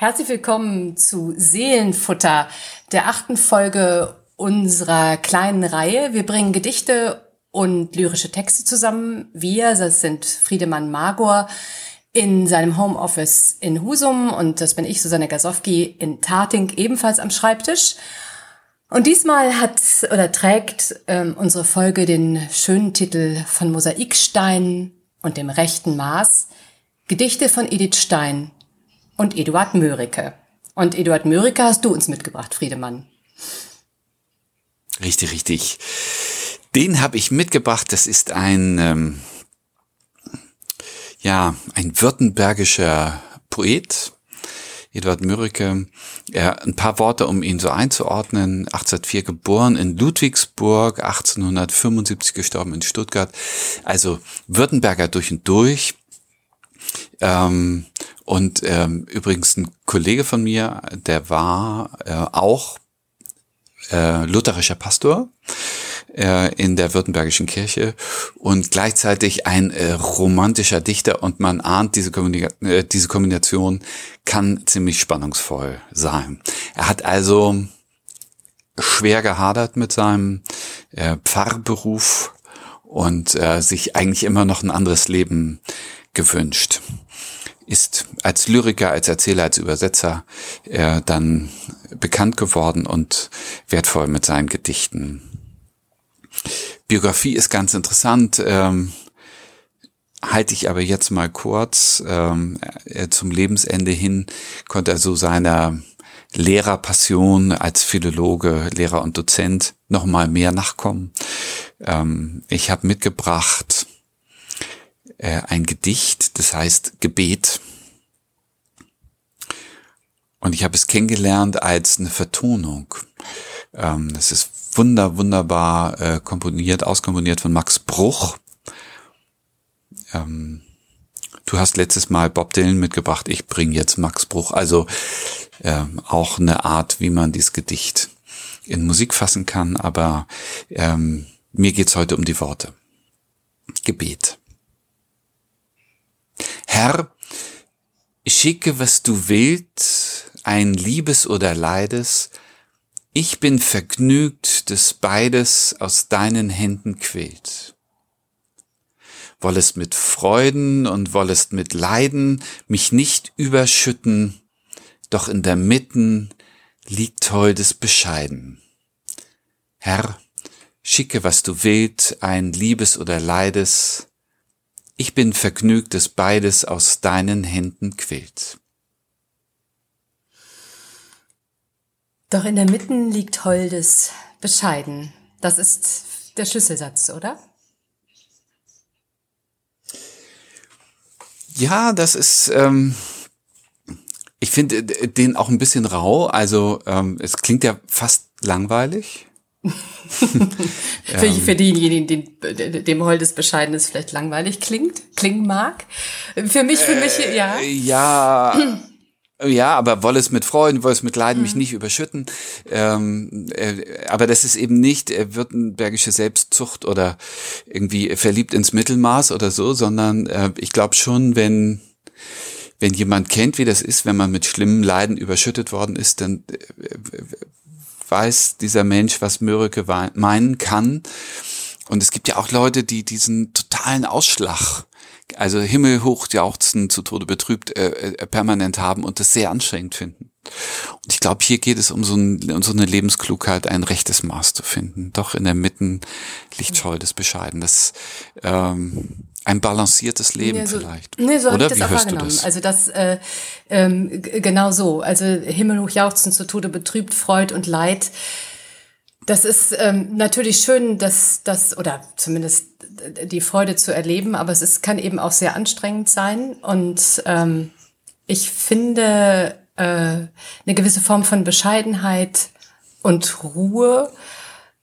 Herzlich willkommen zu Seelenfutter, der achten Folge unserer kleinen Reihe. Wir bringen Gedichte und lyrische Texte zusammen. Wir, das sind Friedemann Magor in seinem Homeoffice in Husum und das bin ich, Susanne Gasowski, in Tating, ebenfalls am Schreibtisch. Und diesmal hat oder trägt ähm, unsere Folge den schönen Titel von Mosaikstein und dem rechten Maß. Gedichte von Edith Stein und Eduard Mörike. Und Eduard Mörike hast du uns mitgebracht, Friedemann. Richtig, richtig. Den habe ich mitgebracht. Das ist ein, ähm, ja, ein württembergischer Poet, Eduard Mörike. Ja, ein paar Worte, um ihn so einzuordnen. 1804 geboren in Ludwigsburg, 1875 gestorben in Stuttgart. Also Württemberger durch und durch. Ähm, und ähm, übrigens ein Kollege von mir, der war äh, auch äh, lutherischer Pastor äh, in der Württembergischen Kirche und gleichzeitig ein äh, romantischer Dichter und man ahnt, diese, Kommunika äh, diese Kombination kann ziemlich spannungsvoll sein. Er hat also schwer gehadert mit seinem äh, Pfarrberuf und äh, sich eigentlich immer noch ein anderes Leben gewünscht ist als Lyriker, als Erzähler, als Übersetzer äh, dann bekannt geworden und wertvoll mit seinen Gedichten. Biografie ist ganz interessant, ähm, halte ich aber jetzt mal kurz. Ähm, zum Lebensende hin konnte er so seiner Lehrerpassion als Philologe, Lehrer und Dozent noch mal mehr nachkommen. Ähm, ich habe mitgebracht äh, ein Gedicht, das heißt Gebet. Und ich habe es kennengelernt als eine Vertonung. Ähm, das ist wunder, wunderbar äh, komponiert, auskomponiert von Max Bruch. Ähm, du hast letztes Mal Bob Dylan mitgebracht, ich bringe jetzt Max Bruch. Also ähm, auch eine Art, wie man dieses Gedicht in Musik fassen kann, aber ähm, mir geht's heute um die Worte. Gebet. Herr, schicke, was du willst, ein Liebes oder Leides, ich bin vergnügt, dass beides aus deinen Händen quillt. Wollest mit Freuden und wollest mit Leiden mich nicht überschütten, doch in der Mitten liegt holdes Bescheiden. Herr, schicke, was du willst, ein Liebes oder Leides, ich bin vergnügt, dass beides aus deinen Händen quillt. Doch in der Mitte liegt Holdes bescheiden. Das ist der Schlüsselsatz, oder? Ja, das ist, ähm, ich finde den auch ein bisschen rau. Also ähm, es klingt ja fast langweilig. für, ähm. für diejenigen, den, dem Holdes Bescheidenes vielleicht langweilig klingt, klingen mag. Für mich, für mich, äh, ja. Ja. Ja, aber wolle es mit Freuden, wolle es mit Leiden mich hm. nicht überschütten. Ähm, äh, aber das ist eben nicht äh, württembergische Selbstzucht oder irgendwie verliebt ins Mittelmaß oder so, sondern äh, ich glaube schon, wenn wenn jemand kennt, wie das ist, wenn man mit schlimmen Leiden überschüttet worden ist, dann äh, weiß dieser Mensch, was Mörike meinen kann. Und es gibt ja auch Leute, die diesen totalen Ausschlag, also himmelhoch jauchzen, zu Tode betrübt, äh, äh, permanent haben und das sehr anstrengend finden. Und ich glaube, hier geht es um so, ein, um so eine Lebensklugheit, ein rechtes Maß zu finden. Doch in der Mitte liegt Scheu des Bescheiden. Das ähm, ein balanciertes Leben nee, so, vielleicht. Nee, so habe ich das auch wahrgenommen. Das? Also das äh, ähm, genau so. Also himmelhoch jauchzen zu Tode betrübt, Freud und Leid. Das ist ähm, natürlich schön, dass das oder zumindest die Freude zu erleben, aber es ist, kann eben auch sehr anstrengend sein. Und ähm, ich finde äh, eine gewisse Form von Bescheidenheit und Ruhe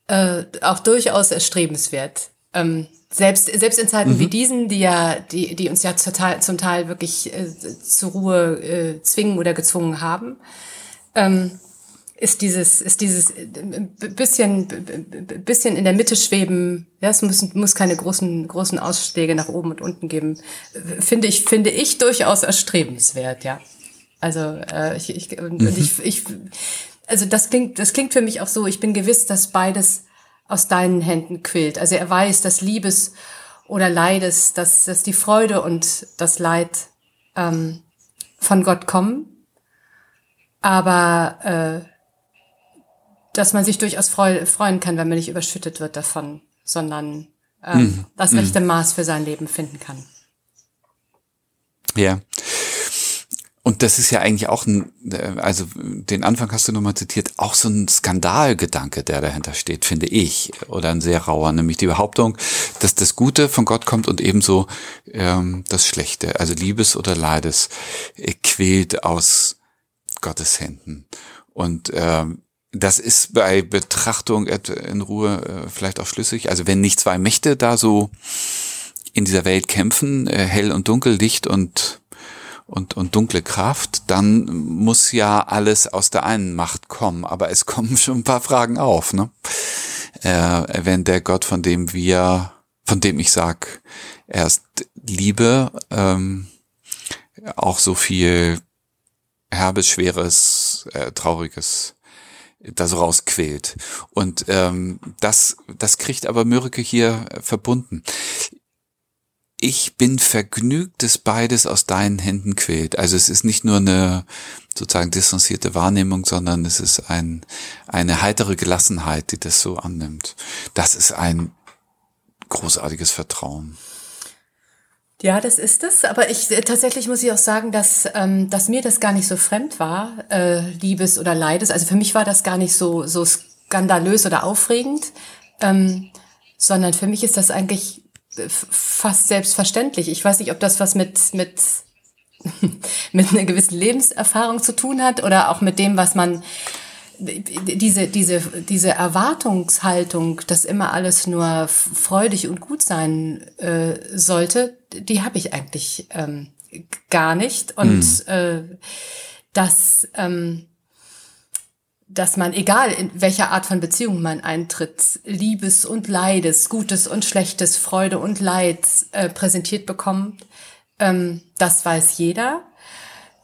äh, auch durchaus erstrebenswert. Ähm, selbst, selbst in Zeiten mhm. wie diesen, die ja, die, die uns ja zum Teil, zum Teil wirklich äh, zur Ruhe äh, zwingen oder gezwungen haben, ähm, ist dieses, ist dieses äh, bisschen, bisschen in der Mitte schweben. Ja, es muss, muss keine großen, großen Ausschläge nach oben und unten geben. Finde ich, finde ich durchaus erstrebenswert, ja. Also äh, ich, ich, mhm. ich, ich, also das klingt, das klingt für mich auch so. Ich bin gewiss, dass beides aus deinen Händen quillt. Also er weiß, dass Liebes oder Leides, dass, dass die Freude und das Leid ähm, von Gott kommen, aber äh, dass man sich durchaus freu, freuen kann, wenn man nicht überschüttet wird davon, sondern ähm, mm. das rechte mm. Maß für sein Leben finden kann. Ja. Und das ist ja eigentlich auch ein, äh, also den Anfang hast du nochmal zitiert, auch so ein Skandalgedanke, der dahinter steht, finde ich, oder ein sehr rauer, nämlich die Behauptung, dass das Gute von Gott kommt und ebenso ähm, das Schlechte, also Liebes oder Leides, äh, quält aus Gottes Händen. Und ähm, das ist bei Betrachtung in Ruhe äh, vielleicht auch schlüssig. Also wenn nicht zwei Mächte da so in dieser Welt kämpfen, äh, hell und dunkel, Licht und und, und dunkle Kraft, dann muss ja alles aus der einen Macht kommen. Aber es kommen schon ein paar Fragen auf, ne? Äh, wenn der Gott, von dem wir, von dem ich sag, er ist Liebe, ähm, auch so viel herbes, schweres, äh, trauriges da so rausquält. Und ähm, das, das kriegt aber Mürke hier verbunden ich bin vergnügt, dass beides aus deinen Händen quält. Also es ist nicht nur eine sozusagen distanzierte Wahrnehmung, sondern es ist ein, eine heitere Gelassenheit, die das so annimmt. Das ist ein großartiges Vertrauen. Ja, das ist es. Aber ich tatsächlich muss ich auch sagen, dass, ähm, dass mir das gar nicht so fremd war, äh, Liebes oder Leides. Also für mich war das gar nicht so, so skandalös oder aufregend, ähm, sondern für mich ist das eigentlich fast selbstverständlich. Ich weiß nicht, ob das was mit, mit, mit einer gewissen Lebenserfahrung zu tun hat oder auch mit dem, was man, diese, diese, diese Erwartungshaltung, dass immer alles nur freudig und gut sein äh, sollte, die habe ich eigentlich ähm, gar nicht. Und mhm. äh, das, ähm, dass man, egal in welcher Art von Beziehung man eintritt, Liebes und Leides, Gutes und Schlechtes, Freude und Leid äh, präsentiert bekommt, ähm, das weiß jeder.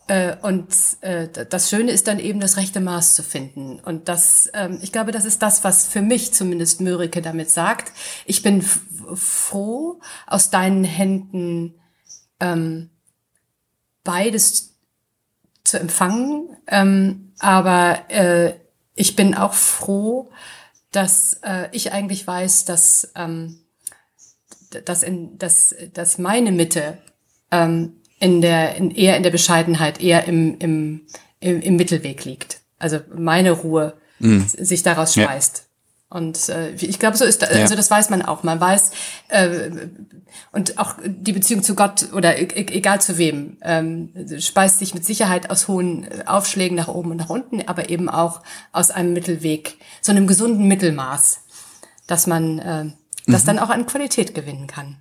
Äh, und äh, das Schöne ist dann eben das rechte Maß zu finden. Und das, ähm, ich glaube, das ist das, was für mich zumindest Mörike damit sagt. Ich bin froh, aus deinen Händen ähm, beides zu empfangen. Ähm, aber äh, ich bin auch froh, dass äh, ich eigentlich weiß, dass, ähm, dass, in, dass, dass meine Mitte ähm, in der, in, eher in der Bescheidenheit, eher im, im, im, im Mittelweg liegt. Also meine Ruhe mm. sich daraus speist. Und äh, ich glaube, so ist, also das weiß man auch. Man weiß äh, und auch die Beziehung zu Gott oder e, e egal zu wem ähm, speist sich mit Sicherheit aus hohen äh, Aufschlägen nach oben und nach unten, aber eben auch aus einem Mittelweg, so einem gesunden Mittelmaß, dass man äh, das mhm. dann auch an Qualität gewinnen kann.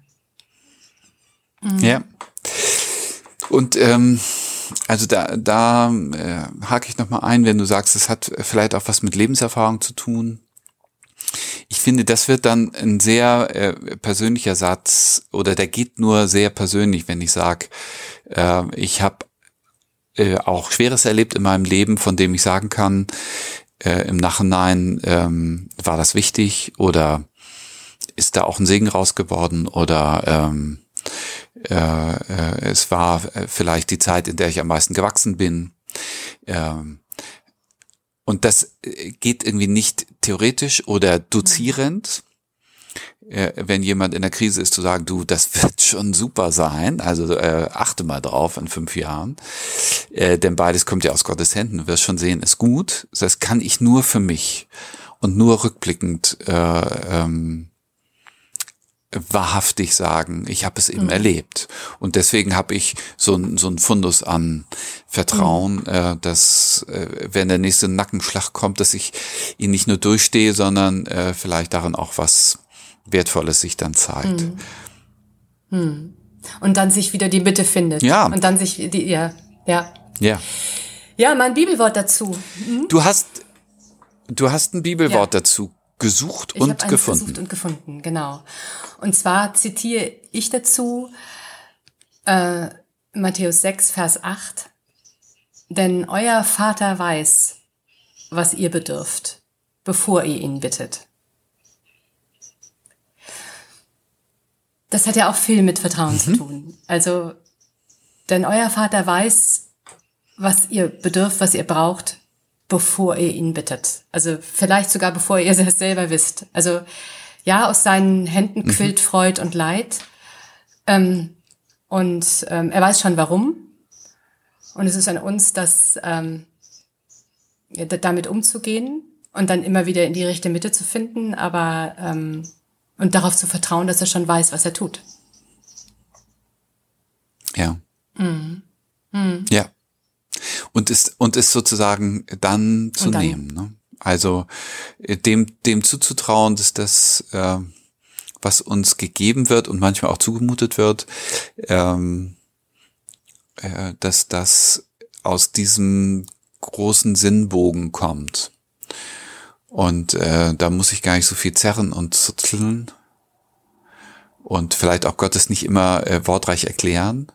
Mhm. Ja. Und ähm, also da, da äh, hake ich noch mal ein, wenn du sagst, es hat vielleicht auch was mit Lebenserfahrung zu tun ich finde, das wird dann ein sehr äh, persönlicher Satz oder der geht nur sehr persönlich, wenn ich sage, äh, ich habe äh, auch Schweres erlebt in meinem Leben, von dem ich sagen kann, äh, im Nachhinein ähm, war das wichtig oder ist da auch ein Segen raus geworden oder ähm, äh, äh, es war vielleicht die Zeit, in der ich am meisten gewachsen bin. Ähm, und das äh, geht irgendwie nicht theoretisch oder dozierend, äh, wenn jemand in der Krise ist, zu sagen, du, das wird schon super sein, also äh, achte mal drauf in fünf Jahren, äh, denn beides kommt ja aus Gottes Händen, du wirst schon sehen, ist gut, das kann ich nur für mich. Und nur rückblickend äh, ähm, wahrhaftig sagen, ich habe es eben mhm. erlebt. Und deswegen habe ich so ein, so ein Fundus an Vertrauen, mhm. äh, dass äh, wenn der nächste Nackenschlag kommt, dass ich ihn nicht nur durchstehe, sondern äh, vielleicht darin auch was Wertvolles sich dann zeigt. Mhm. Und dann sich wieder die Bitte findet. Ja. Und dann sich die, ja, ja. Ja. Ja, mein Bibelwort dazu. Mhm. Du hast, du hast ein Bibelwort ja. dazu gesucht ich und gefunden. Gesucht und gefunden, genau. Und zwar zitiere ich dazu äh, Matthäus 6, Vers 8. denn euer Vater weiß, was ihr bedürft, bevor ihr ihn bittet. Das hat ja auch viel mit Vertrauen mhm. zu tun. Also, denn euer Vater weiß, was ihr bedürft, was ihr braucht, bevor ihr ihn bittet. Also vielleicht sogar bevor ihr es selber wisst. Also ja, aus seinen Händen mhm. quillt mhm. Freud und Leid. Ähm, und ähm, er weiß schon warum. Und es ist an uns, das ähm, damit umzugehen und dann immer wieder in die rechte Mitte zu finden, aber ähm, und darauf zu vertrauen, dass er schon weiß, was er tut. Ja. Mhm. Mhm. Ja. Und ist, und ist sozusagen dann zu dann. nehmen. Ne? Also äh, dem, dem zuzutrauen, dass das, äh, was uns gegeben wird und manchmal auch zugemutet wird, ähm, äh, dass das aus diesem großen Sinnbogen kommt. Und äh, da muss ich gar nicht so viel zerren und zutzeln und vielleicht auch Gottes nicht immer äh, wortreich erklären,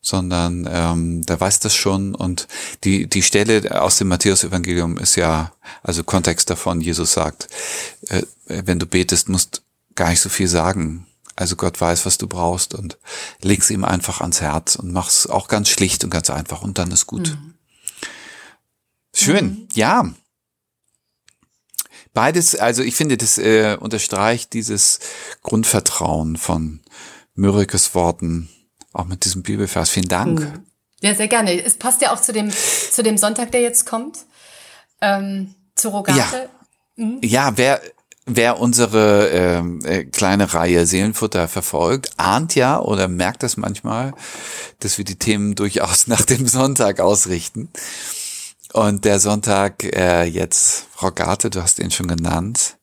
sondern ähm, der weiß das schon. Und die, die Stelle aus dem Matthäus-Evangelium ist ja, also Kontext davon, Jesus sagt, äh, wenn du betest, musst gar nicht so viel sagen. Also Gott weiß, was du brauchst und leg's ihm einfach ans Herz und mach's auch ganz schlicht und ganz einfach und dann ist gut. Mhm. Schön, mhm. ja. Beides, also ich finde, das äh, unterstreicht dieses Grundvertrauen von Mürikes Worten, auch mit diesem Bibelvers. Vielen Dank. Mhm. Ja, sehr gerne. Es passt ja auch zu dem, zu dem Sonntag, der jetzt kommt. Ähm, zu Rogate. Ja, mhm. ja wer, wer unsere ähm, äh, kleine Reihe Seelenfutter verfolgt, ahnt ja oder merkt das manchmal, dass wir die Themen durchaus nach dem Sonntag ausrichten. Und der Sonntag äh, jetzt, Frau Garte, du hast ihn schon genannt,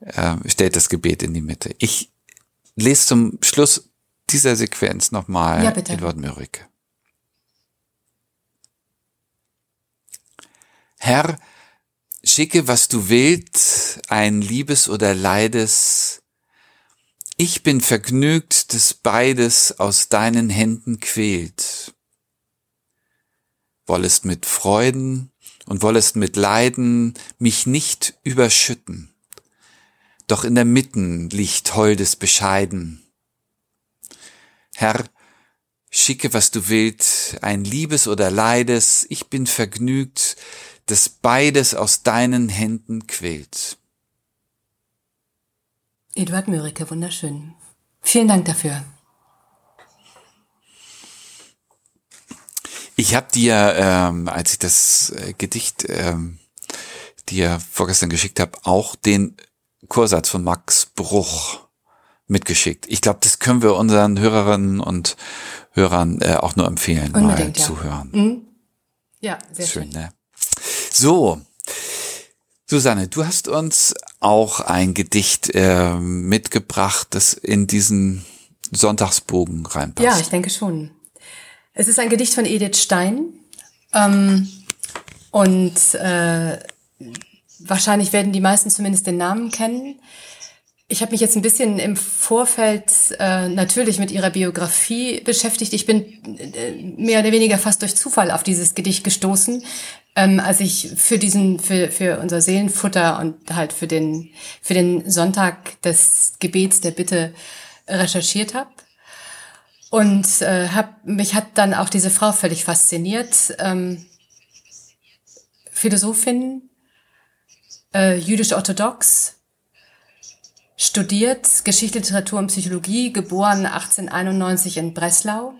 äh, stellt das Gebet in die Mitte. Ich lese zum Schluss dieser Sequenz nochmal ja, bitte. Edward Mörike. Herr, schicke, was du willst, ein Liebes oder Leides. Ich bin vergnügt, dass beides aus deinen Händen quält wollest mit Freuden und wollest mit Leiden mich nicht überschütten. Doch in der Mitten liegt holdes Bescheiden. Herr, schicke, was du willst, ein Liebes oder Leides, ich bin vergnügt, dass beides aus deinen Händen quält. Eduard Mörike, wunderschön. Vielen Dank dafür. Ich habe dir, ähm, als ich das äh, Gedicht ähm, dir vorgestern geschickt habe, auch den Kursatz von Max Bruch mitgeschickt. Ich glaube, das können wir unseren Hörerinnen und Hörern äh, auch nur empfehlen, Unbedingt, mal ja. zu hören. Mhm. Ja, sehr schön. schön. Ne? So, Susanne, du hast uns auch ein Gedicht äh, mitgebracht, das in diesen Sonntagsbogen reinpasst. Ja, ich denke schon. Es ist ein Gedicht von Edith Stein. Ähm, und äh, wahrscheinlich werden die meisten zumindest den Namen kennen. Ich habe mich jetzt ein bisschen im Vorfeld äh, natürlich mit ihrer Biografie beschäftigt. Ich bin äh, mehr oder weniger fast durch Zufall auf dieses Gedicht gestoßen, ähm, als ich für diesen, für, für unser Seelenfutter und halt für den, für den Sonntag des Gebets der Bitte recherchiert habe. Und äh, hab, mich hat dann auch diese Frau völlig fasziniert. Ähm, Philosophin, äh, jüdisch-orthodox, studiert Geschichte, Literatur und Psychologie, geboren 1891 in Breslau.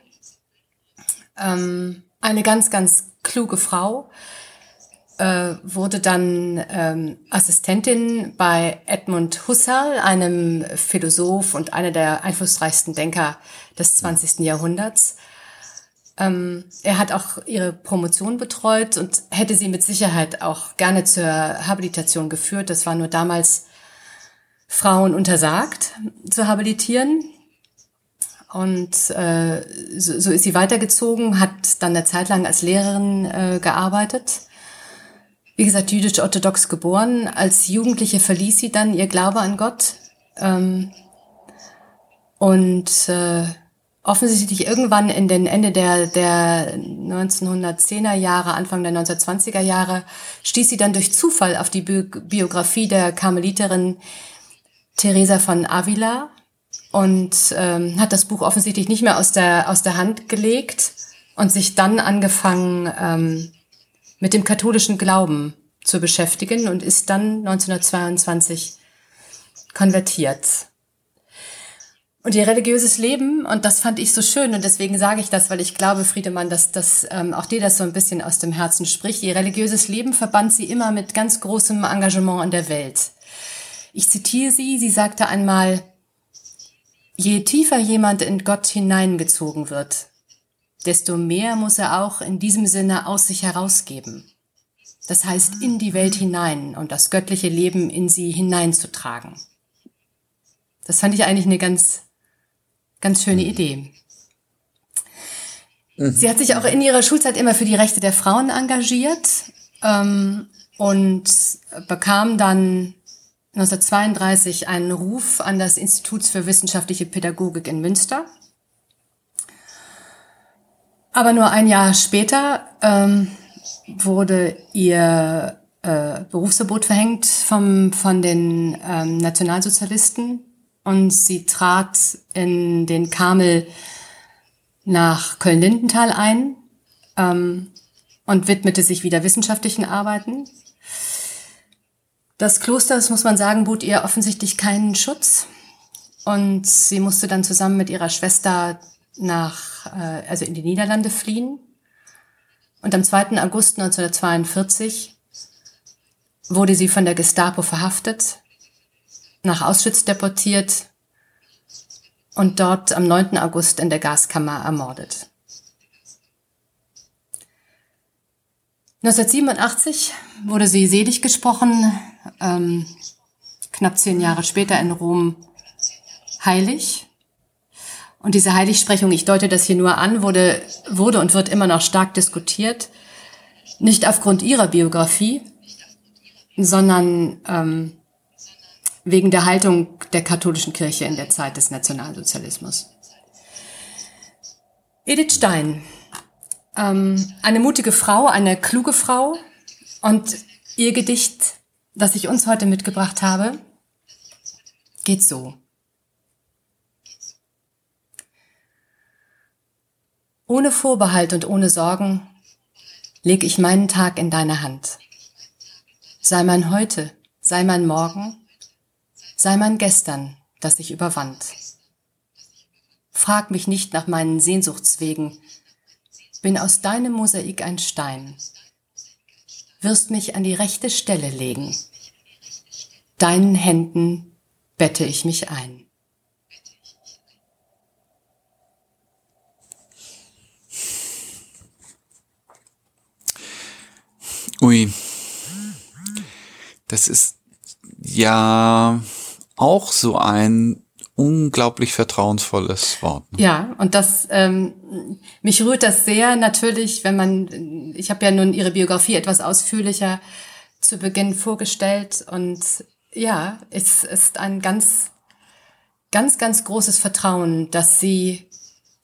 Ähm, eine ganz, ganz kluge Frau, äh, wurde dann ähm, Assistentin bei Edmund Husserl, einem Philosoph und einer der einflussreichsten Denker des 20. Jahrhunderts. Ähm, er hat auch ihre Promotion betreut und hätte sie mit Sicherheit auch gerne zur Habilitation geführt. Das war nur damals Frauen untersagt zu habilitieren. Und äh, so, so ist sie weitergezogen, hat dann eine Zeit lang als Lehrerin äh, gearbeitet wie gesagt, jüdisch-orthodox geboren. Als Jugendliche verließ sie dann ihr Glaube an Gott ähm, und äh, offensichtlich irgendwann in den Ende der, der 1910er Jahre, Anfang der 1920er Jahre, stieß sie dann durch Zufall auf die Bi Biografie der Karmeliterin Teresa von Avila und ähm, hat das Buch offensichtlich nicht mehr aus der, aus der Hand gelegt und sich dann angefangen ähm, mit dem katholischen Glauben zu beschäftigen und ist dann 1922 konvertiert. Und ihr religiöses Leben, und das fand ich so schön, und deswegen sage ich das, weil ich glaube, Friedemann, dass, dass ähm, auch dir das so ein bisschen aus dem Herzen spricht. Ihr religiöses Leben verband sie immer mit ganz großem Engagement in der Welt. Ich zitiere sie, sie sagte einmal, je tiefer jemand in Gott hineingezogen wird, desto mehr muss er auch in diesem Sinne aus sich herausgeben. Das heißt, in die Welt hinein und das göttliche Leben in sie hineinzutragen. Das fand ich eigentlich eine ganz Ganz schöne mhm. Idee. Mhm. Sie hat sich auch in ihrer Schulzeit immer für die Rechte der Frauen engagiert ähm, und bekam dann 1932 einen Ruf an das Institut für wissenschaftliche Pädagogik in Münster. Aber nur ein Jahr später ähm, wurde ihr äh, Berufsverbot verhängt vom, von den ähm, Nationalsozialisten und sie trat in den Karmel nach Köln-Lindenthal ein ähm, und widmete sich wieder wissenschaftlichen Arbeiten. Das Kloster, das muss man sagen, bot ihr offensichtlich keinen Schutz und sie musste dann zusammen mit ihrer Schwester nach, äh, also in die Niederlande fliehen. Und am 2. August 1942 wurde sie von der Gestapo verhaftet nach Auschwitz deportiert und dort am 9. August in der Gaskammer ermordet. 1987 wurde sie selig gesprochen, ähm, knapp zehn Jahre später in Rom heilig. Und diese Heiligsprechung, ich deute das hier nur an, wurde, wurde und wird immer noch stark diskutiert. Nicht aufgrund ihrer Biografie, sondern ähm, wegen der Haltung der katholischen Kirche in der Zeit des Nationalsozialismus. Edith Stein, ähm, eine mutige Frau, eine kluge Frau und ihr Gedicht, das ich uns heute mitgebracht habe, geht so. Ohne Vorbehalt und ohne Sorgen leg ich meinen Tag in deine Hand. Sei mein Heute, sei mein Morgen, sei mein Gestern, das ich überwand. Frag mich nicht nach meinen Sehnsuchtswegen, bin aus deinem Mosaik ein Stein, wirst mich an die rechte Stelle legen, deinen Händen bette ich mich ein. Ui, das ist ja auch so ein unglaublich vertrauensvolles Wort. Ne? Ja, und das ähm, mich rührt das sehr natürlich, wenn man, ich habe ja nun ihre Biografie etwas ausführlicher zu Beginn vorgestellt und ja, es ist ein ganz, ganz, ganz großes Vertrauen, dass sie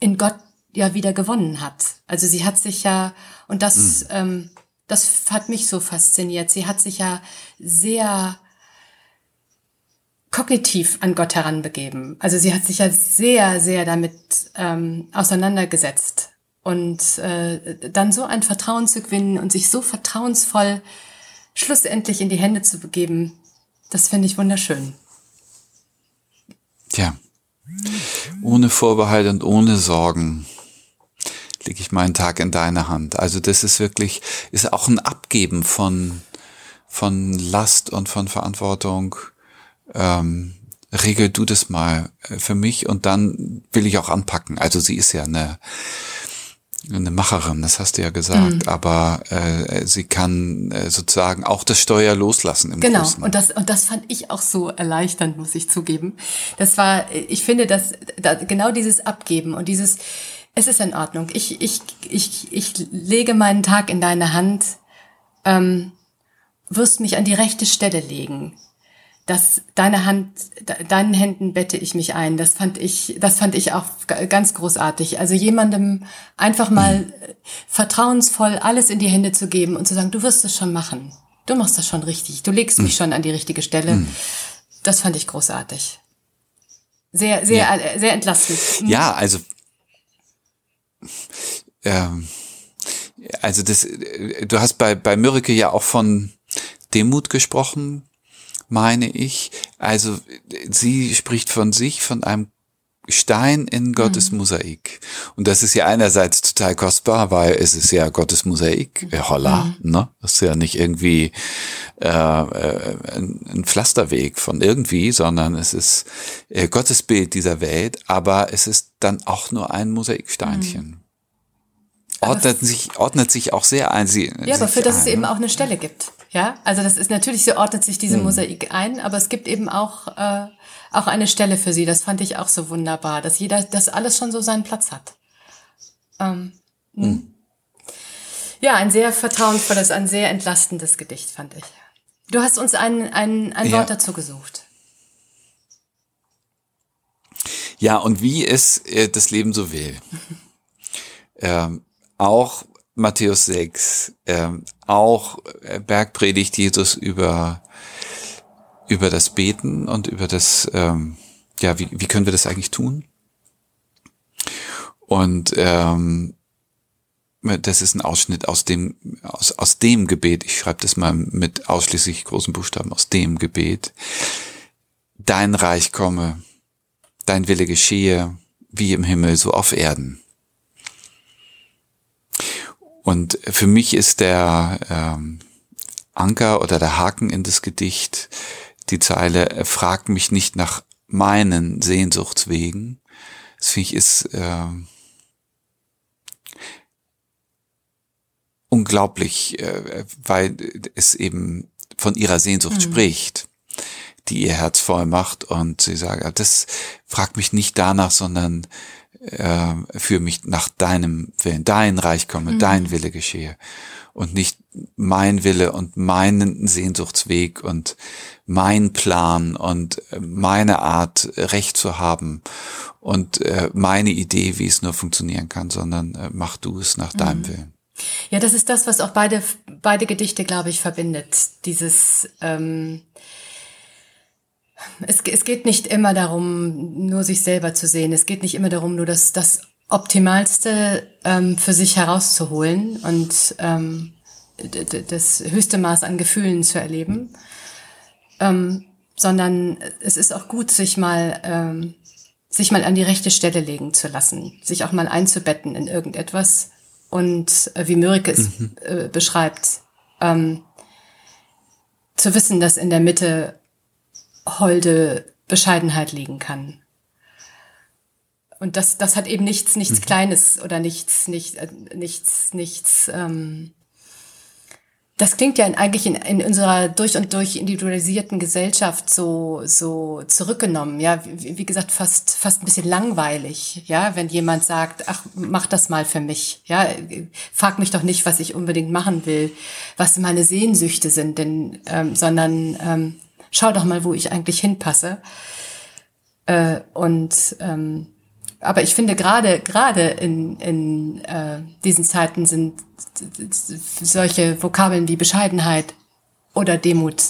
in Gott ja wieder gewonnen hat. Also sie hat sich ja, und das, mhm. ähm, das hat mich so fasziniert, sie hat sich ja sehr kognitiv an Gott heranbegeben. Also sie hat sich ja sehr, sehr damit ähm, auseinandergesetzt. Und äh, dann so ein Vertrauen zu gewinnen und sich so vertrauensvoll schlussendlich in die Hände zu begeben, das finde ich wunderschön. Tja, ohne Vorbehalt und ohne Sorgen lege ich meinen Tag in deine Hand. Also das ist wirklich, ist auch ein Abgeben von, von Last und von Verantwortung ähm, regel du das mal äh, für mich und dann will ich auch anpacken. Also sie ist ja eine, eine Macherin, das hast du ja gesagt, mhm. aber äh, sie kann äh, sozusagen auch das Steuer loslassen im Genau, Großen. und das und das fand ich auch so erleichternd, muss ich zugeben. Das war, ich finde, dass da, genau dieses Abgeben und dieses, es ist in Ordnung. Ich ich ich ich lege meinen Tag in deine Hand, ähm, wirst mich an die rechte Stelle legen dass deine Hand, deinen Händen bette ich mich ein. Das fand ich, das fand ich auch ganz großartig. Also jemandem einfach mal mhm. vertrauensvoll alles in die Hände zu geben und zu sagen, du wirst es schon machen. Du machst das schon richtig. Du legst mich mhm. schon an die richtige Stelle. Mhm. Das fand ich großartig. Sehr, sehr, ja. Äh, sehr entlastend. Mhm. Ja, also, ähm, also das, äh, du hast bei, bei Mürike ja auch von Demut gesprochen meine ich. Also sie spricht von sich, von einem Stein in Gottes mhm. Mosaik. Und das ist ja einerseits total kostbar, weil es ist ja Gottes Mosaik, äh, holla, mhm. ne? Das ist ja nicht irgendwie äh, äh, ein Pflasterweg von irgendwie, sondern es ist äh, Gottes Bild dieser Welt, aber es ist dann auch nur ein Mosaiksteinchen. Mhm. Ordnet sich, ordnet sich auch sehr ein. Sie, ja, aber für das ein, es eben ne? auch eine Stelle gibt. Ja, also das ist natürlich, so ordnet sich diese hm. Mosaik ein, aber es gibt eben auch, äh, auch eine Stelle für sie. Das fand ich auch so wunderbar, dass jeder, dass alles schon so seinen Platz hat. Ähm, hm. Ja, ein sehr vertrauensvolles, ein sehr entlastendes Gedicht, fand ich. Du hast uns ein, ein, ein Wort dazu gesucht. Ja, und wie es äh, das Leben so will. ähm, auch Matthäus 6, ähm, auch äh, Bergpredigt Jesus über, über das Beten und über das, ähm, ja, wie, wie können wir das eigentlich tun? Und ähm, das ist ein Ausschnitt aus dem, aus, aus dem Gebet. Ich schreibe das mal mit ausschließlich großen Buchstaben, aus dem Gebet. Dein Reich komme, dein Wille geschehe, wie im Himmel, so auf Erden. Und für mich ist der ähm, Anker oder der Haken in das Gedicht die Zeile, frag mich nicht nach meinen Sehnsuchtswegen. Das finde ich ist äh, unglaublich, äh, weil es eben von ihrer Sehnsucht mhm. spricht, die ihr Herz voll macht. Und sie sagt, das fragt mich nicht danach, sondern äh, für mich nach deinem Willen, dein Reich komme, mhm. dein Wille geschehe und nicht mein Wille und meinen Sehnsuchtsweg und mein Plan und äh, meine Art Recht zu haben und äh, meine Idee, wie es nur funktionieren kann, sondern äh, mach du es nach deinem mhm. Willen. Ja, das ist das, was auch beide beide Gedichte, glaube ich, verbindet. Dieses ähm, es, es geht nicht immer darum, nur sich selber zu sehen. Es geht nicht immer darum, nur das, das Optimalste ähm, für sich herauszuholen und ähm, das höchste Maß an Gefühlen zu erleben, ähm, sondern es ist auch gut, sich mal ähm, sich mal an die rechte Stelle legen zu lassen, sich auch mal einzubetten in irgendetwas und äh, wie Mörike es mhm. äh, beschreibt, ähm, zu wissen, dass in der Mitte holde Bescheidenheit liegen kann. Und das, das hat eben nichts, nichts mhm. Kleines oder nichts, nicht, äh, nichts, nichts. Ähm, das klingt ja eigentlich in, in unserer durch und durch individualisierten Gesellschaft so, so zurückgenommen. Ja, wie, wie gesagt, fast, fast ein bisschen langweilig. Ja, wenn jemand sagt, ach, mach das mal für mich. Ja, frag mich doch nicht, was ich unbedingt machen will, was meine Sehnsüchte sind, denn, ähm, sondern ähm, schau doch mal, wo ich eigentlich hinpasse. Äh, und ähm, aber ich finde gerade gerade in, in äh, diesen Zeiten sind solche Vokabeln wie Bescheidenheit oder Demut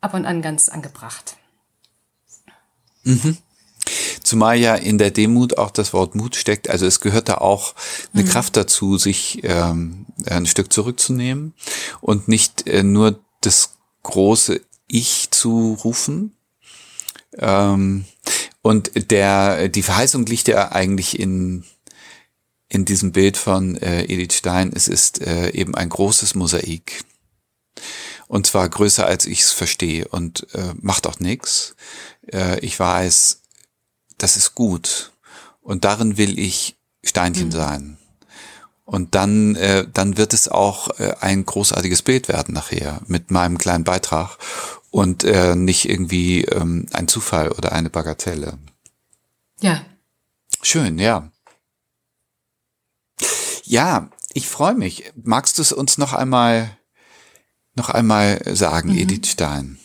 ab und an ganz angebracht. Mhm. Zumal ja in der Demut auch das Wort Mut steckt. Also es gehört da auch eine mhm. Kraft dazu, sich ähm, ein Stück zurückzunehmen und nicht äh, nur das große ich zu rufen. Ähm, und der, die Verheißung liegt ja eigentlich in, in diesem Bild von äh, Edith Stein. Es ist äh, eben ein großes Mosaik. Und zwar größer, als ich es verstehe und äh, macht auch nichts. Äh, ich weiß, das ist gut. Und darin will ich Steinchen mhm. sein. Und dann, äh, dann wird es auch äh, ein großartiges Bild werden nachher mit meinem kleinen Beitrag und äh, nicht irgendwie ähm, ein Zufall oder eine Bagatelle. Ja. Schön, ja. Ja, ich freue mich. Magst du es uns noch einmal noch einmal sagen, mhm. Edith Stein?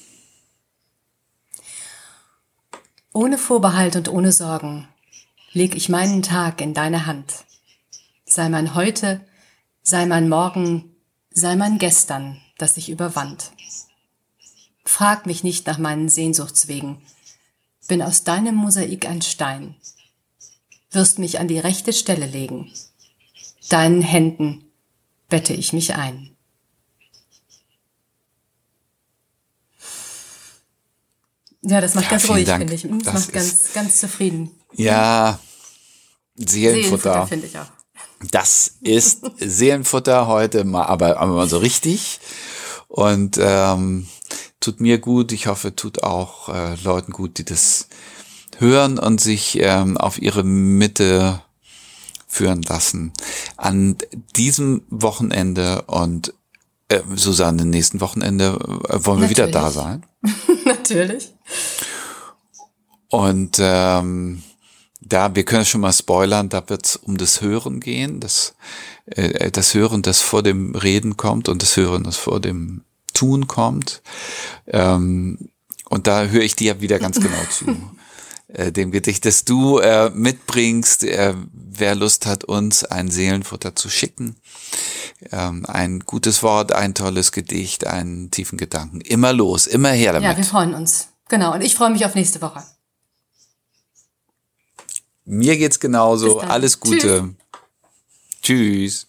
Ohne Vorbehalt und ohne Sorgen leg ich meinen Tag in deine Hand. Sei mein heute, sei mein Morgen, sei mein Gestern, das ich überwand. Frag mich nicht nach meinen Sehnsuchtswegen, bin aus deinem Mosaik ein Stein, wirst mich an die rechte Stelle legen, deinen Händen bette ich mich ein. Ja, das macht ja, ganz ruhig, finde ich. Das, das macht ganz, ganz zufrieden. Ja, Seelenfutter. Seelenfutter finde ich auch. Das ist Seelenfutter heute mal, aber, aber mal so richtig. Und ähm, tut mir gut. Ich hoffe, tut auch äh, Leuten gut, die das hören und sich ähm, auf ihre Mitte führen lassen. An diesem Wochenende und äh, Susanne, nächsten Wochenende äh, wollen wir Natürlich. wieder da sein. Natürlich. Und ähm, da, wir können schon mal spoilern, da wird es um das Hören gehen, das, äh, das Hören, das vor dem Reden kommt und das Hören, das vor dem Tun kommt. Ähm, und da höre ich dir wieder ganz genau zu. Äh, dem Gedicht, das du äh, mitbringst, äh, wer Lust hat, uns ein Seelenfutter zu schicken. Ähm, ein gutes Wort, ein tolles Gedicht, einen tiefen Gedanken. Immer los, immer her damit. Ja, wir freuen uns. Genau. Und ich freue mich auf nächste Woche. Mir geht's genauso. Alles Gute. Tschüss. Tschüss.